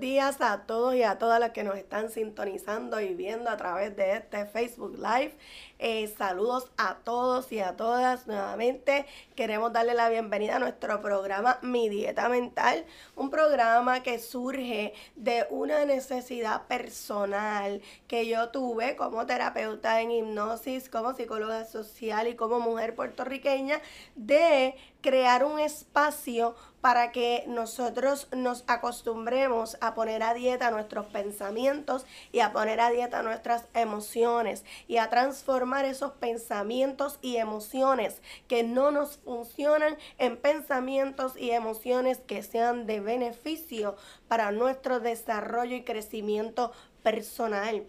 días a todos y a todas las que nos están sintonizando y viendo a través de este Facebook Live. Eh, saludos a todos y a todas nuevamente. Queremos darle la bienvenida a nuestro programa Mi Dieta Mental, un programa que surge de una necesidad personal que yo tuve como terapeuta en hipnosis, como psicóloga social y como mujer puertorriqueña de crear un espacio para que nosotros nos acostumbremos a poner a dieta nuestros pensamientos y a poner a dieta nuestras emociones y a transformar esos pensamientos y emociones que no nos funcionan en pensamientos y emociones que sean de beneficio para nuestro desarrollo y crecimiento personal.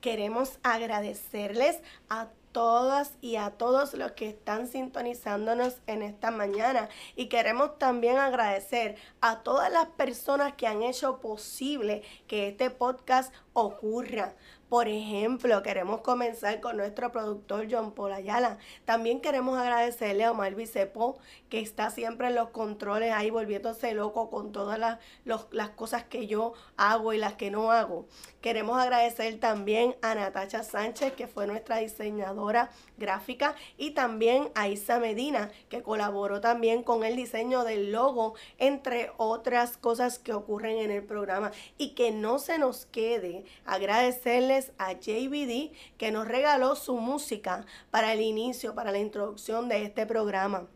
Queremos agradecerles a todas y a todos los que están sintonizándonos en esta mañana. Y queremos también agradecer a todas las personas que han hecho posible que este podcast ocurra. Por ejemplo, queremos comenzar con nuestro productor John Paul Ayala. También queremos agradecerle a Omar Vicepo, que está siempre en los controles ahí volviéndose loco con todas las, las cosas que yo hago y las que no hago. Queremos agradecer también a Natacha Sánchez, que fue nuestra diseñadora gráfica, y también a Isa Medina, que colaboró también con el diseño del logo, entre otras cosas que ocurren en el programa. Y que no se nos quede agradecerle a JBD que nos regaló su música para el inicio, para la introducción de este programa.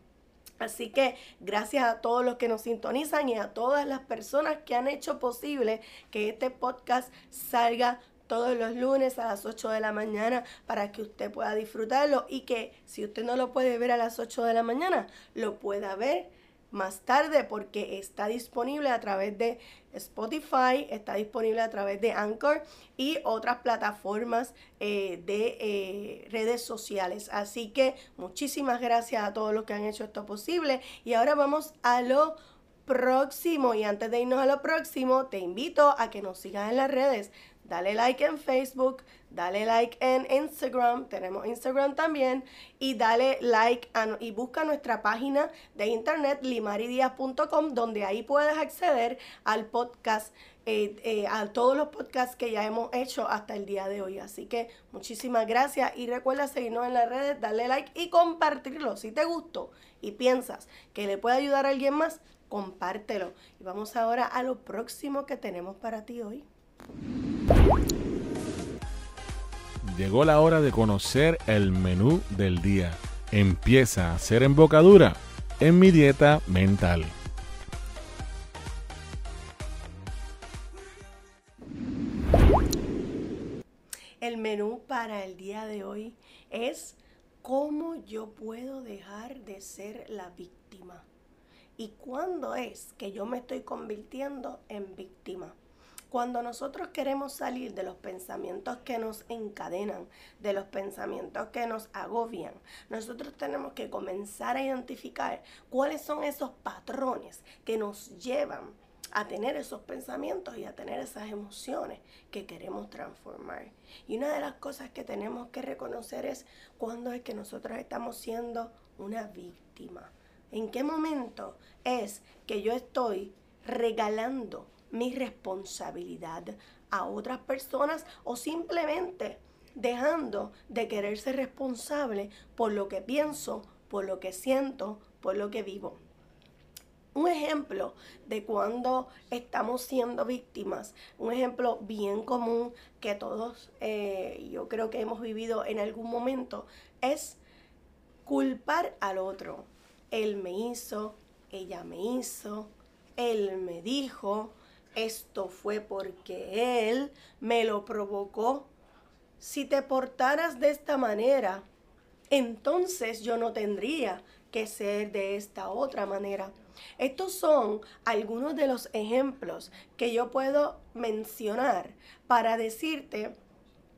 Así que gracias a todos los que nos sintonizan y a todas las personas que han hecho posible que este podcast salga todos los lunes a las 8 de la mañana para que usted pueda disfrutarlo y que si usted no lo puede ver a las 8 de la mañana, lo pueda ver más tarde porque está disponible a través de Spotify, está disponible a través de Anchor y otras plataformas eh, de eh, redes sociales. Así que muchísimas gracias a todos los que han hecho esto posible. Y ahora vamos a lo próximo. Y antes de irnos a lo próximo, te invito a que nos sigas en las redes. Dale like en Facebook, dale like en Instagram, tenemos Instagram también, y dale like y busca nuestra página de internet limaridias.com donde ahí puedes acceder al podcast, eh, eh, a todos los podcasts que ya hemos hecho hasta el día de hoy. Así que muchísimas gracias y recuerda seguirnos en las redes, darle like y compartirlo. Si te gustó y piensas que le puede ayudar a alguien más, compártelo. Y vamos ahora a lo próximo que tenemos para ti hoy. Llegó la hora de conocer el menú del día. Empieza a ser embocadura en mi dieta mental. El menú para el día de hoy es cómo yo puedo dejar de ser la víctima y cuándo es que yo me estoy convirtiendo en víctima. Cuando nosotros queremos salir de los pensamientos que nos encadenan, de los pensamientos que nos agobian, nosotros tenemos que comenzar a identificar cuáles son esos patrones que nos llevan a tener esos pensamientos y a tener esas emociones que queremos transformar. Y una de las cosas que tenemos que reconocer es cuando es que nosotros estamos siendo una víctima. ¿En qué momento es que yo estoy regalando mi responsabilidad a otras personas o simplemente dejando de querer ser responsable por lo que pienso, por lo que siento, por lo que vivo. Un ejemplo de cuando estamos siendo víctimas, un ejemplo bien común que todos eh, yo creo que hemos vivido en algún momento, es culpar al otro. Él me hizo, ella me hizo, él me dijo, esto fue porque Él me lo provocó. Si te portaras de esta manera, entonces yo no tendría que ser de esta otra manera. Estos son algunos de los ejemplos que yo puedo mencionar para decirte,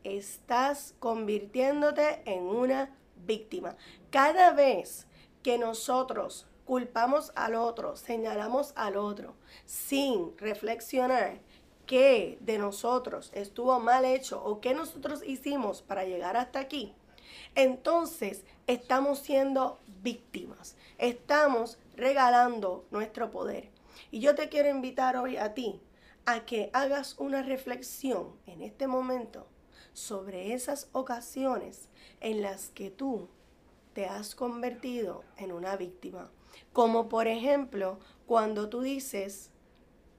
estás convirtiéndote en una víctima. Cada vez que nosotros culpamos al otro, señalamos al otro, sin reflexionar qué de nosotros estuvo mal hecho o qué nosotros hicimos para llegar hasta aquí, entonces estamos siendo víctimas, estamos regalando nuestro poder. Y yo te quiero invitar hoy a ti a que hagas una reflexión en este momento sobre esas ocasiones en las que tú te has convertido en una víctima. Como por ejemplo, cuando tú dices,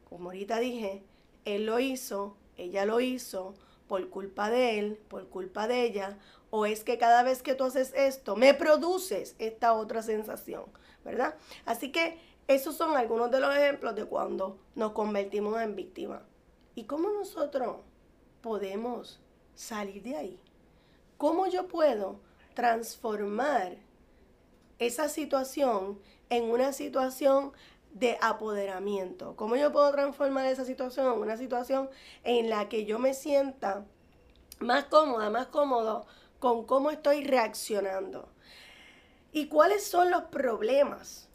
como ahorita dije, él lo hizo, ella lo hizo, por culpa de él, por culpa de ella, o es que cada vez que tú haces esto, me produces esta otra sensación, ¿verdad? Así que esos son algunos de los ejemplos de cuando nos convertimos en víctima. ¿Y cómo nosotros podemos salir de ahí? ¿Cómo yo puedo transformar esa situación en una situación de apoderamiento? ¿Cómo yo puedo transformar esa situación en una situación en la que yo me sienta más cómoda, más cómodo con cómo estoy reaccionando? ¿Y cuáles son los problemas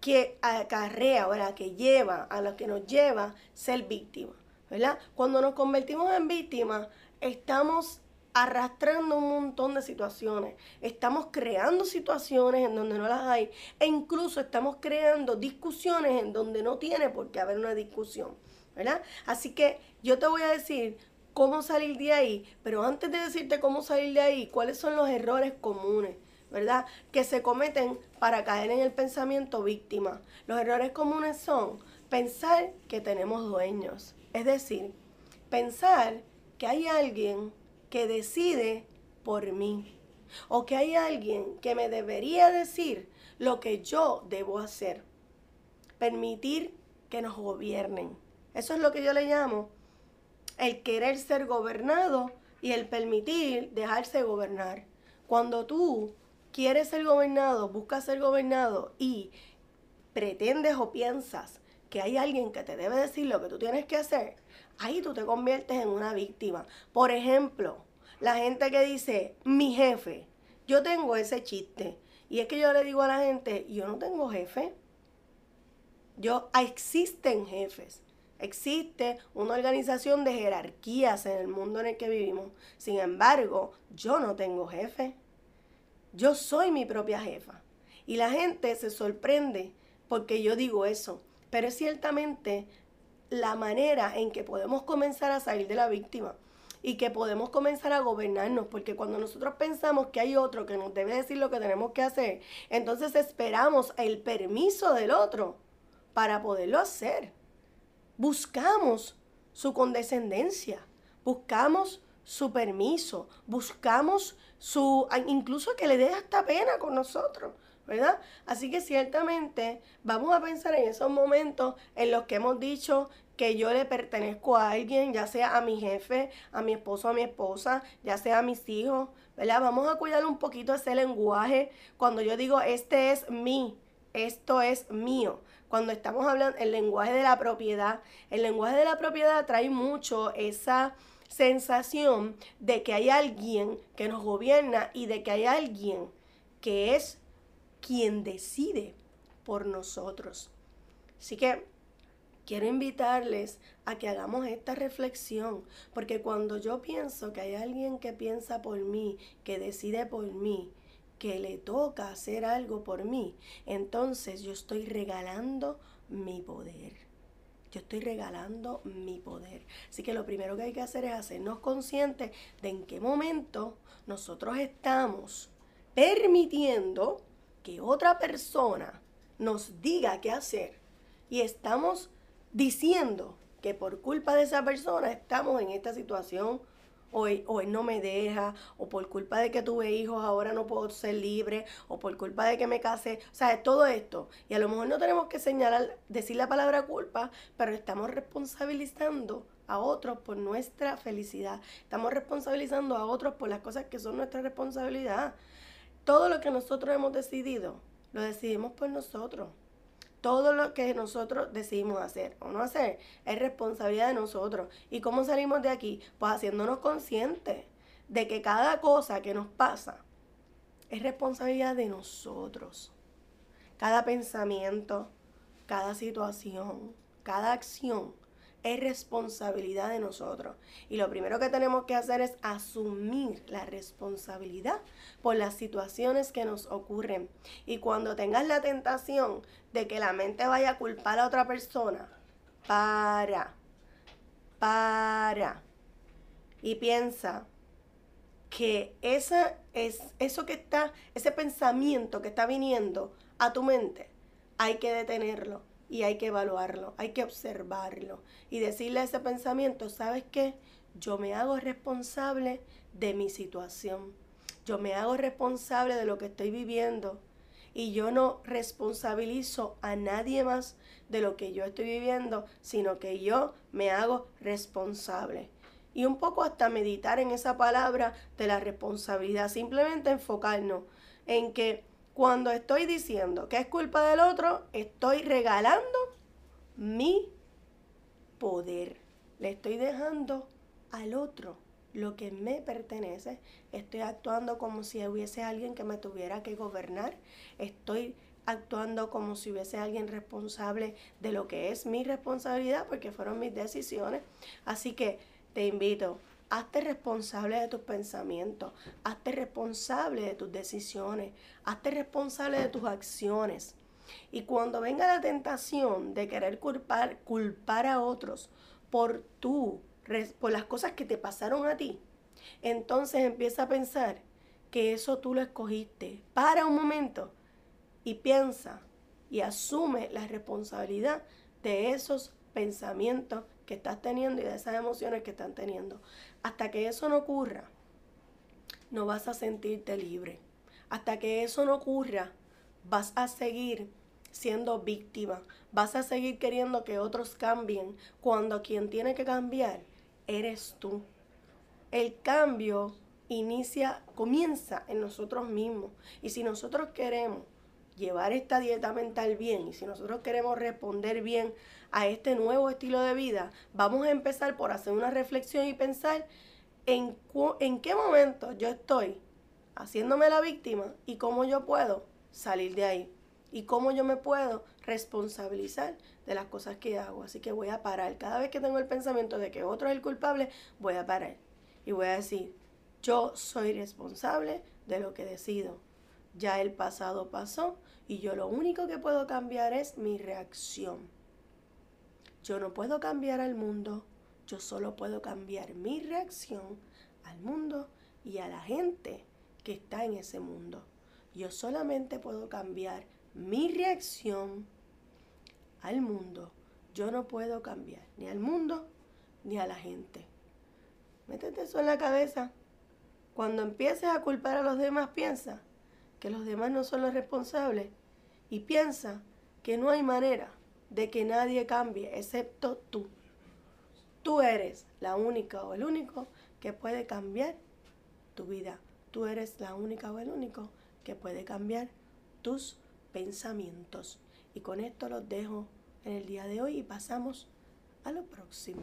que acarrea, ahora que lleva, a lo que nos lleva ser víctima? ¿Verdad? Cuando nos convertimos en víctimas, estamos arrastrando un montón de situaciones. Estamos creando situaciones en donde no las hay e incluso estamos creando discusiones en donde no tiene por qué haber una discusión, ¿verdad? Así que yo te voy a decir cómo salir de ahí, pero antes de decirte cómo salir de ahí, cuáles son los errores comunes. ¿verdad? Que se cometen para caer en el pensamiento víctima. Los errores comunes son pensar que tenemos dueños, es decir, pensar que hay alguien que decide por mí. O que hay alguien que me debería decir lo que yo debo hacer. Permitir que nos gobiernen. Eso es lo que yo le llamo el querer ser gobernado y el permitir dejarse gobernar. Cuando tú quieres ser gobernado, buscas ser gobernado y pretendes o piensas que hay alguien que te debe decir lo que tú tienes que hacer, ahí tú te conviertes en una víctima. Por ejemplo, la gente que dice, mi jefe, yo tengo ese chiste. Y es que yo le digo a la gente, yo no tengo jefe. Yo, ah, existen jefes. Existe una organización de jerarquías en el mundo en el que vivimos. Sin embargo, yo no tengo jefe. Yo soy mi propia jefa. Y la gente se sorprende porque yo digo eso. Pero ciertamente la manera en que podemos comenzar a salir de la víctima y que podemos comenzar a gobernarnos, porque cuando nosotros pensamos que hay otro que nos debe decir lo que tenemos que hacer, entonces esperamos el permiso del otro para poderlo hacer. Buscamos su condescendencia, buscamos su permiso, buscamos su, incluso que le dé hasta pena con nosotros. ¿Verdad? Así que ciertamente vamos a pensar en esos momentos en los que hemos dicho que yo le pertenezco a alguien, ya sea a mi jefe, a mi esposo, a mi esposa, ya sea a mis hijos, ¿verdad? Vamos a cuidar un poquito ese lenguaje cuando yo digo este es mi, esto es mío. Cuando estamos hablando el lenguaje de la propiedad, el lenguaje de la propiedad trae mucho esa sensación de que hay alguien que nos gobierna y de que hay alguien que es quien decide por nosotros. Así que quiero invitarles a que hagamos esta reflexión, porque cuando yo pienso que hay alguien que piensa por mí, que decide por mí, que le toca hacer algo por mí, entonces yo estoy regalando mi poder. Yo estoy regalando mi poder. Así que lo primero que hay que hacer es hacernos conscientes de en qué momento nosotros estamos permitiendo que otra persona nos diga qué hacer y estamos diciendo que por culpa de esa persona estamos en esta situación o él, no me deja, o por culpa de que tuve hijos ahora no puedo ser libre, o por culpa de que me casé, o sea, todo esto. Y a lo mejor no tenemos que señalar, decir la palabra culpa, pero estamos responsabilizando a otros por nuestra felicidad. Estamos responsabilizando a otros por las cosas que son nuestra responsabilidad. Todo lo que nosotros hemos decidido, lo decidimos por nosotros. Todo lo que nosotros decidimos hacer o no hacer es responsabilidad de nosotros. ¿Y cómo salimos de aquí? Pues haciéndonos conscientes de que cada cosa que nos pasa es responsabilidad de nosotros. Cada pensamiento, cada situación, cada acción es responsabilidad de nosotros. Y lo primero que tenemos que hacer es asumir la responsabilidad por las situaciones que nos ocurren. Y cuando tengas la tentación de que la mente vaya a culpar a otra persona, para. para y piensa que esa es eso que está, ese pensamiento que está viniendo a tu mente, hay que detenerlo y hay que evaluarlo, hay que observarlo y decirle a ese pensamiento, ¿sabes qué? Yo me hago responsable de mi situación. Yo me hago responsable de lo que estoy viviendo y yo no responsabilizo a nadie más de lo que yo estoy viviendo, sino que yo me hago responsable. Y un poco hasta meditar en esa palabra de la responsabilidad, simplemente enfocarnos en que cuando estoy diciendo que es culpa del otro, estoy regalando mi poder. Le estoy dejando al otro lo que me pertenece. Estoy actuando como si hubiese alguien que me tuviera que gobernar. Estoy actuando como si hubiese alguien responsable de lo que es mi responsabilidad porque fueron mis decisiones. Así que te invito Hazte responsable de tus pensamientos, hazte responsable de tus decisiones, hazte responsable de tus acciones. Y cuando venga la tentación de querer culpar, culpar a otros por tú, por las cosas que te pasaron a ti, entonces empieza a pensar que eso tú lo escogiste. Para un momento y piensa y asume la responsabilidad de esos pensamientos que estás teniendo y de esas emociones que están teniendo. Hasta que eso no ocurra, no vas a sentirte libre. Hasta que eso no ocurra, vas a seguir siendo víctima. Vas a seguir queriendo que otros cambien cuando quien tiene que cambiar eres tú. El cambio inicia, comienza en nosotros mismos. Y si nosotros queremos llevar esta dieta mental bien y si nosotros queremos responder bien a este nuevo estilo de vida, vamos a empezar por hacer una reflexión y pensar en, en qué momento yo estoy haciéndome la víctima y cómo yo puedo salir de ahí y cómo yo me puedo responsabilizar de las cosas que hago. Así que voy a parar. Cada vez que tengo el pensamiento de que otro es el culpable, voy a parar y voy a decir, yo soy responsable de lo que decido. Ya el pasado pasó y yo lo único que puedo cambiar es mi reacción. Yo no puedo cambiar al mundo, yo solo puedo cambiar mi reacción al mundo y a la gente que está en ese mundo. Yo solamente puedo cambiar mi reacción al mundo. Yo no puedo cambiar ni al mundo ni a la gente. Métete eso en la cabeza. Cuando empieces a culpar a los demás, piensa que los demás no son los responsables y piensa que no hay manera de que nadie cambie excepto tú. Tú eres la única o el único que puede cambiar tu vida. Tú eres la única o el único que puede cambiar tus pensamientos. Y con esto los dejo en el día de hoy y pasamos a lo próximo.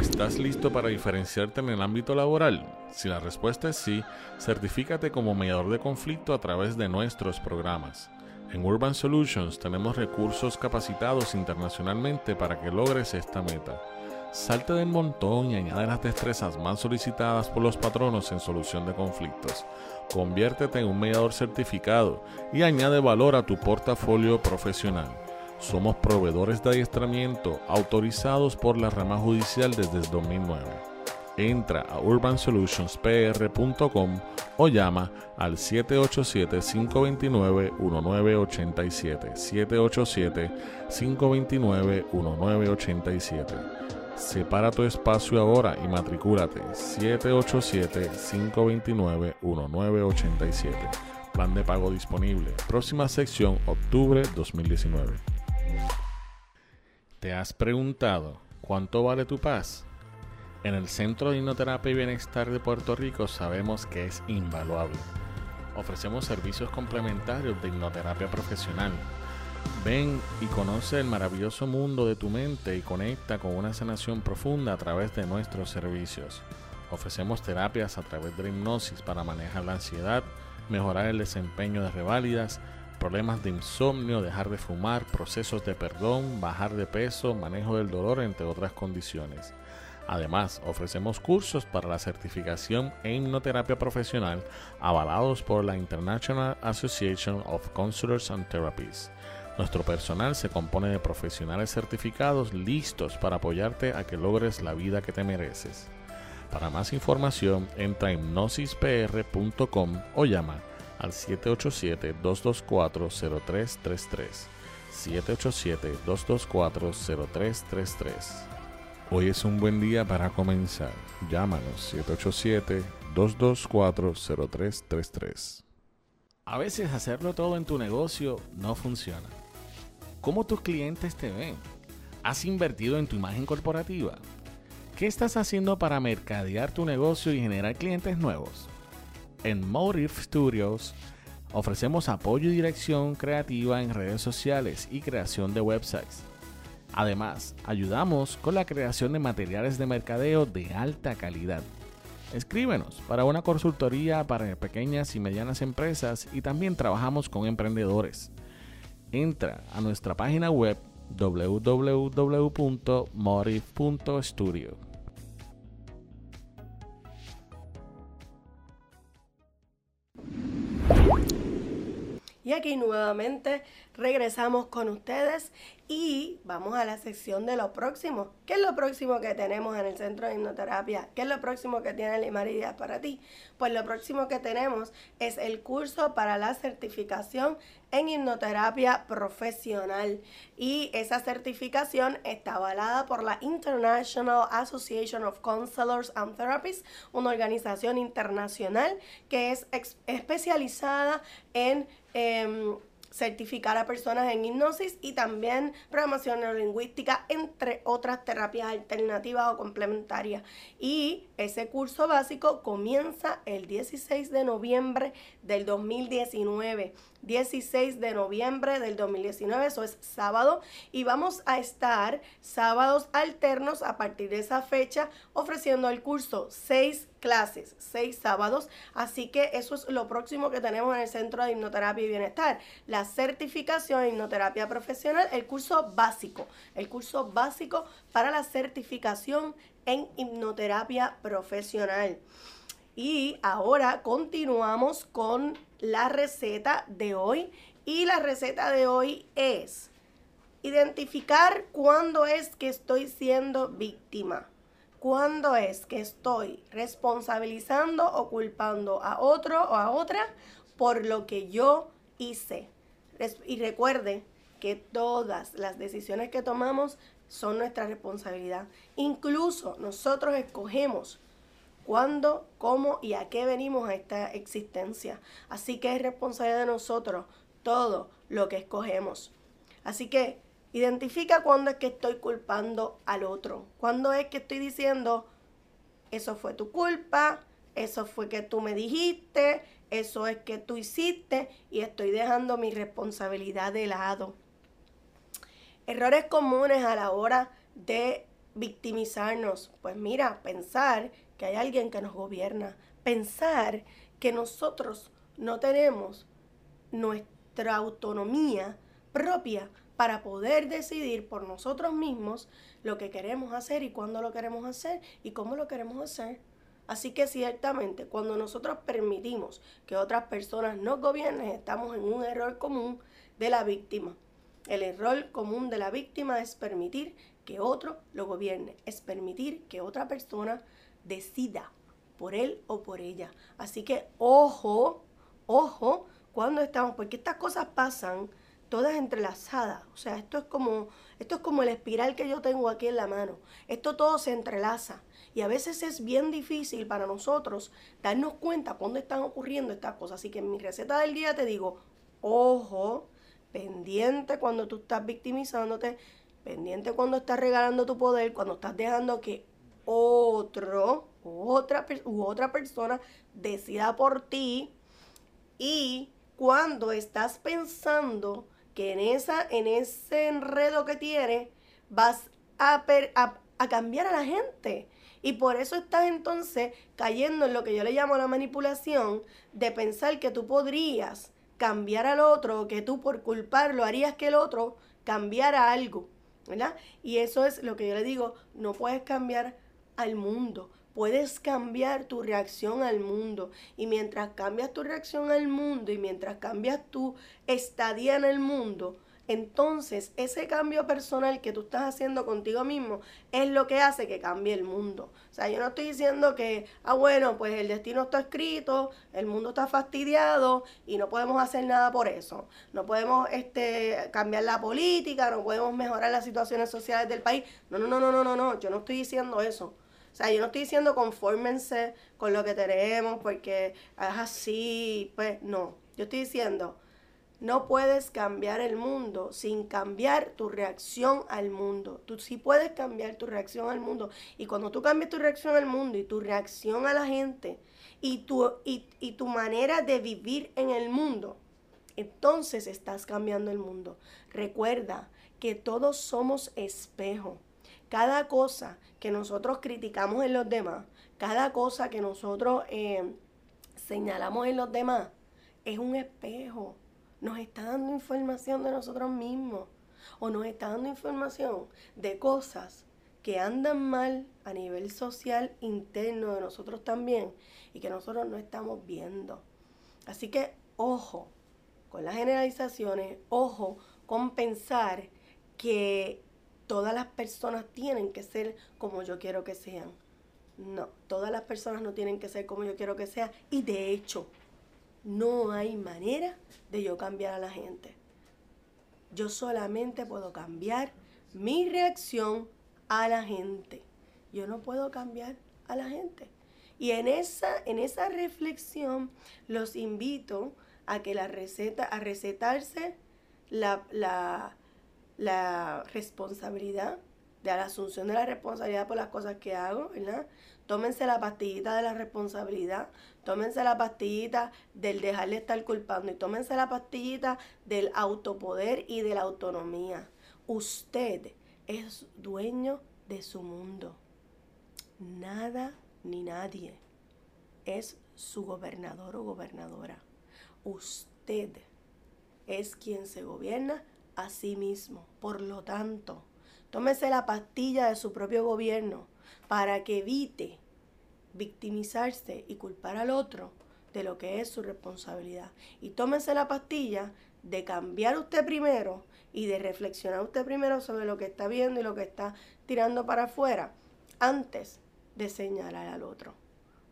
¿Estás listo para diferenciarte en el ámbito laboral? Si la respuesta es sí, certifícate como mediador de conflicto a través de nuestros programas. En Urban Solutions tenemos recursos capacitados internacionalmente para que logres esta meta. Salte del montón y añade las destrezas más solicitadas por los patronos en solución de conflictos. Conviértete en un mediador certificado y añade valor a tu portafolio profesional. Somos proveedores de adiestramiento autorizados por la rama judicial desde 2009 entra a urbansolutionspr.com o llama al 787-529-1987. 787-529-1987. Separa tu espacio ahora y matricúlate 787-529-1987. Plan de pago disponible. Próxima sección, octubre 2019. ¿Te has preguntado cuánto vale tu paz? En el Centro de Hipnoterapia y Bienestar de Puerto Rico sabemos que es invaluable. Ofrecemos servicios complementarios de hipnoterapia profesional. Ven y conoce el maravilloso mundo de tu mente y conecta con una sanación profunda a través de nuestros servicios. Ofrecemos terapias a través de la hipnosis para manejar la ansiedad, mejorar el desempeño de reválidas, problemas de insomnio, dejar de fumar, procesos de perdón, bajar de peso, manejo del dolor, entre otras condiciones. Además, ofrecemos cursos para la certificación en hipnoterapia profesional avalados por la International Association of Counselors and Therapists. Nuestro personal se compone de profesionales certificados listos para apoyarte a que logres la vida que te mereces. Para más información, entra a hipnosispr.com o llama al 787-224-0333. 787-224-0333. Hoy es un buen día para comenzar. Llámanos 787-224-0333. A veces hacerlo todo en tu negocio no funciona. ¿Cómo tus clientes te ven? ¿Has invertido en tu imagen corporativa? ¿Qué estás haciendo para mercadear tu negocio y generar clientes nuevos? En Motive Studios ofrecemos apoyo y dirección creativa en redes sociales y creación de websites. Además, ayudamos con la creación de materiales de mercadeo de alta calidad. Escríbenos para una consultoría para pequeñas y medianas empresas y también trabajamos con emprendedores entra a nuestra página web www.motive.studio. Y aquí nuevamente regresamos con ustedes y vamos a la sección de lo próximo. ¿Qué es lo próximo que tenemos en el centro de hipnoterapia? ¿Qué es lo próximo que tiene Limaridia para ti? Pues lo próximo que tenemos es el curso para la certificación en hipnoterapia profesional. Y esa certificación está avalada por la International Association of Counselors and Therapists, una organización internacional que es especializada en... Em, certificar a personas en hipnosis y también programación neurolingüística, entre otras terapias alternativas o complementarias. Y ese curso básico comienza el 16 de noviembre del 2019. 16 de noviembre del 2019, eso es sábado, y vamos a estar sábados alternos a partir de esa fecha ofreciendo el curso seis clases, seis sábados, así que eso es lo próximo que tenemos en el Centro de Hipnoterapia y Bienestar, la certificación en hipnoterapia profesional, el curso básico, el curso básico para la certificación en hipnoterapia profesional. Y ahora continuamos con la receta de hoy. Y la receta de hoy es identificar cuándo es que estoy siendo víctima. Cuándo es que estoy responsabilizando o culpando a otro o a otra por lo que yo hice. Y recuerde que todas las decisiones que tomamos son nuestra responsabilidad. Incluso nosotros escogemos cuándo, cómo y a qué venimos a esta existencia. Así que es responsabilidad de nosotros todo lo que escogemos. Así que identifica cuándo es que estoy culpando al otro. Cuándo es que estoy diciendo, eso fue tu culpa, eso fue que tú me dijiste, eso es que tú hiciste y estoy dejando mi responsabilidad de lado. Errores comunes a la hora de victimizarnos. Pues mira, pensar que hay alguien que nos gobierna, pensar que nosotros no tenemos nuestra autonomía propia para poder decidir por nosotros mismos lo que queremos hacer y cuándo lo queremos hacer y cómo lo queremos hacer. Así que ciertamente cuando nosotros permitimos que otras personas nos gobiernen, estamos en un error común de la víctima. El error común de la víctima es permitir que otro lo gobierne, es permitir que otra persona decida por él o por ella. Así que ojo, ojo, cuando estamos, porque estas cosas pasan todas entrelazadas. O sea, esto es como, esto es como el espiral que yo tengo aquí en la mano. Esto todo se entrelaza. Y a veces es bien difícil para nosotros darnos cuenta cuando están ocurriendo estas cosas. Así que en mi receta del día te digo, ojo, pendiente cuando tú estás victimizándote, pendiente cuando estás regalando tu poder, cuando estás dejando que otro otra, u otra persona decida por ti y cuando estás pensando que en, esa, en ese enredo que tienes vas a, a cambiar a la gente. Y por eso estás entonces cayendo en lo que yo le llamo la manipulación de pensar que tú podrías cambiar al otro, que tú por culparlo harías que el otro cambiara algo, ¿verdad? Y eso es lo que yo le digo, no puedes cambiar al mundo. Puedes cambiar tu reacción al mundo. Y mientras cambias tu reacción al mundo y mientras cambias tu estadía en el mundo, entonces ese cambio personal que tú estás haciendo contigo mismo es lo que hace que cambie el mundo. O sea, yo no estoy diciendo que, ah, bueno, pues el destino está escrito, el mundo está fastidiado y no podemos hacer nada por eso. No podemos este, cambiar la política, no podemos mejorar las situaciones sociales del país. No, no, no, no, no, no, no, yo no estoy diciendo eso. O sea, yo no estoy diciendo confórmense con lo que tenemos porque es así, pues no. Yo estoy diciendo, no puedes cambiar el mundo sin cambiar tu reacción al mundo. Tú sí puedes cambiar tu reacción al mundo. Y cuando tú cambias tu reacción al mundo y tu reacción a la gente y tu, y, y tu manera de vivir en el mundo, entonces estás cambiando el mundo. Recuerda que todos somos espejo. Cada cosa que nosotros criticamos en los demás, cada cosa que nosotros eh, señalamos en los demás, es un espejo. Nos está dando información de nosotros mismos o nos está dando información de cosas que andan mal a nivel social interno de nosotros también y que nosotros no estamos viendo. Así que ojo con las generalizaciones, ojo con pensar que todas las personas tienen que ser como yo quiero que sean. No, todas las personas no tienen que ser como yo quiero que sean. Y de hecho, no hay manera de yo cambiar a la gente. Yo solamente puedo cambiar mi reacción a la gente. Yo no puedo cambiar a la gente. Y en esa, en esa reflexión los invito a que la receta, a recetarse la, la, la responsabilidad, de la asunción de la responsabilidad por las cosas que hago, ¿verdad? Tómense la pastillita de la responsabilidad, tómense la pastillita del dejar de estar culpando y tómense la pastillita del autopoder y de la autonomía. Usted es dueño de su mundo. Nada ni nadie es su gobernador o gobernadora. Usted es quien se gobierna a sí mismo. Por lo tanto, tómese la pastilla de su propio gobierno para que evite victimizarse y culpar al otro de lo que es su responsabilidad. Y tómese la pastilla de cambiar usted primero y de reflexionar usted primero sobre lo que está viendo y lo que está tirando para afuera antes de señalar al otro.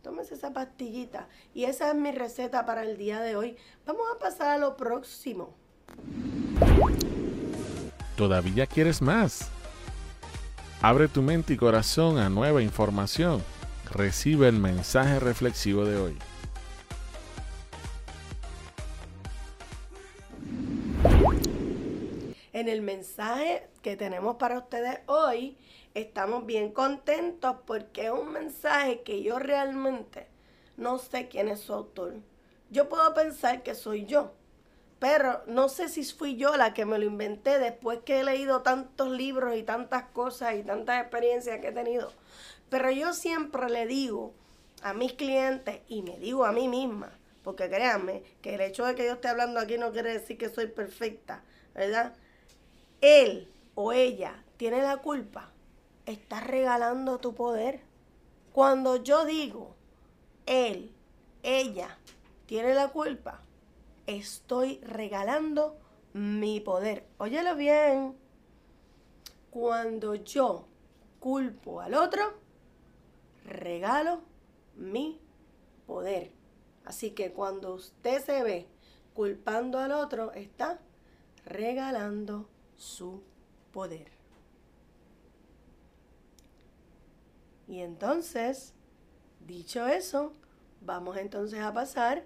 Tómese esa pastillita y esa es mi receta para el día de hoy. Vamos a pasar a lo próximo. ¿Todavía quieres más? Abre tu mente y corazón a nueva información. Recibe el mensaje reflexivo de hoy. En el mensaje que tenemos para ustedes hoy, estamos bien contentos porque es un mensaje que yo realmente no sé quién es su autor. Yo puedo pensar que soy yo, pero no sé si fui yo la que me lo inventé después que he leído tantos libros y tantas cosas y tantas experiencias que he tenido. Pero yo siempre le digo a mis clientes y me digo a mí misma, porque créanme que el hecho de que yo esté hablando aquí no quiere decir que soy perfecta, ¿verdad? Él o ella tiene la culpa, está regalando tu poder. Cuando yo digo, él, ella tiene la culpa, estoy regalando mi poder. Óyelo bien. Cuando yo culpo al otro, regalo mi poder. Así que cuando usted se ve culpando al otro, está regalando su poder. Y entonces, dicho eso, vamos entonces a pasar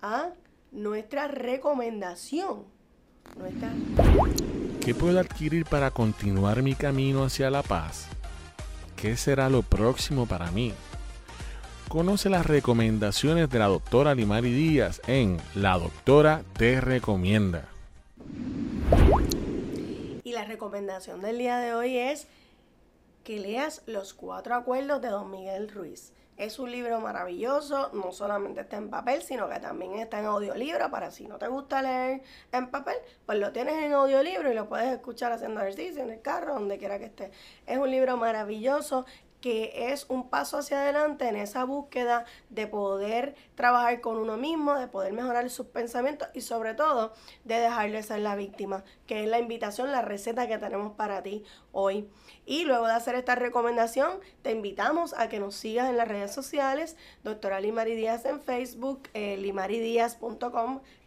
a nuestra recomendación. ¿Qué puedo adquirir para continuar mi camino hacia la paz? ¿Qué será lo próximo para mí? Conoce las recomendaciones de la doctora Limari Díaz en La Doctora Te Recomienda. Y la recomendación del día de hoy es que leas los cuatro acuerdos de Don Miguel Ruiz. Es un libro maravilloso, no solamente está en papel, sino que también está en audiolibro, para si no te gusta leer en papel, pues lo tienes en audiolibro y lo puedes escuchar haciendo ejercicio en el carro, donde quiera que esté. Es un libro maravilloso que es un paso hacia adelante en esa búsqueda de poder trabajar con uno mismo, de poder mejorar sus pensamientos y sobre todo de dejar de ser la víctima, que es la invitación, la receta que tenemos para ti hoy. Y luego de hacer esta recomendación, te invitamos a que nos sigas en las redes sociales, doctora Limari Díaz en Facebook, eh,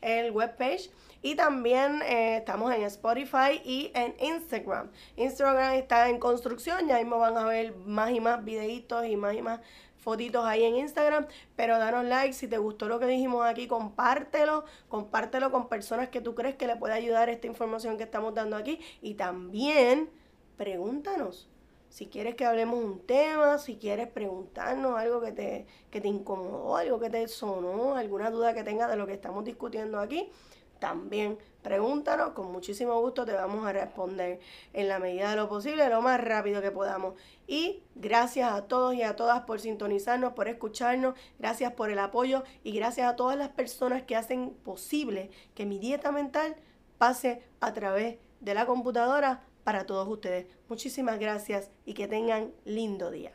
el webpage. Y también eh, estamos en Spotify y en Instagram. Instagram está en construcción, ya mismo van a ver más y más videitos y más y más fotitos ahí en Instagram, pero danos like, si te gustó lo que dijimos aquí, compártelo, compártelo con personas que tú crees que le puede ayudar esta información que estamos dando aquí y también pregúntanos. Si quieres que hablemos un tema, si quieres preguntarnos algo que te, que te incomodó, algo que te sonó, alguna duda que tengas de lo que estamos discutiendo aquí, también pregúntanos, con muchísimo gusto te vamos a responder en la medida de lo posible, lo más rápido que podamos. Y gracias a todos y a todas por sintonizarnos, por escucharnos, gracias por el apoyo y gracias a todas las personas que hacen posible que mi dieta mental pase a través de la computadora para todos ustedes. Muchísimas gracias y que tengan lindo día.